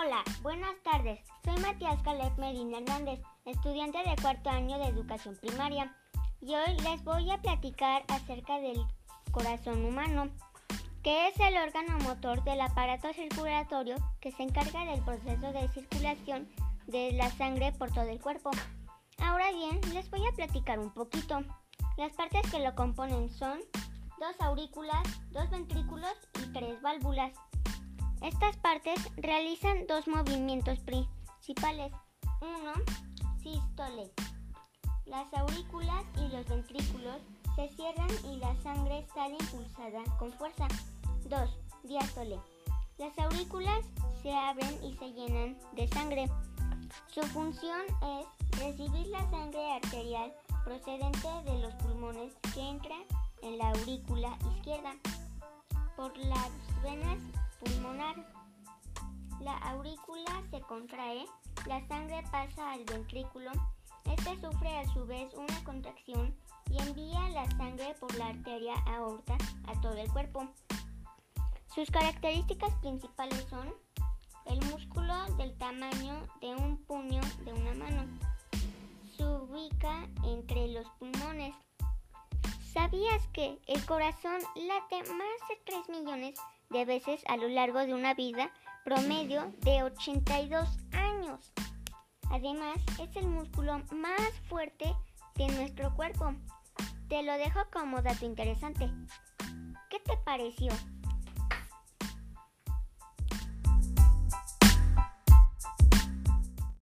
Hola, buenas tardes. Soy Matías Caleb Medina Hernández, estudiante de cuarto año de educación primaria, y hoy les voy a platicar acerca del corazón humano, que es el órgano motor del aparato circulatorio que se encarga del proceso de circulación de la sangre por todo el cuerpo. Ahora bien, les voy a platicar un poquito. Las partes que lo componen son dos aurículas, dos ventrículos y tres válvulas. Estas partes realizan dos movimientos principales. Uno, sístole. Las aurículas y los ventrículos se cierran y la sangre sale impulsada con fuerza. 2. Diástole. Las aurículas se abren y se llenan de sangre. Su función es recibir la sangre arterial procedente de los pulmones que entra en la aurícula izquierda por las venas pulmonar. La aurícula se contrae, la sangre pasa al ventrículo, este sufre a su vez una contracción y envía la sangre por la arteria aorta a todo el cuerpo. Sus características principales son el músculo del tamaño de un puño de una mano. Se ubica entre los pulmones. ¿Sabías que el corazón late más de 3 millones de veces a lo largo de una vida promedio de 82 años. Además, es el músculo más fuerte de nuestro cuerpo. Te lo dejo como dato interesante. ¿Qué te pareció?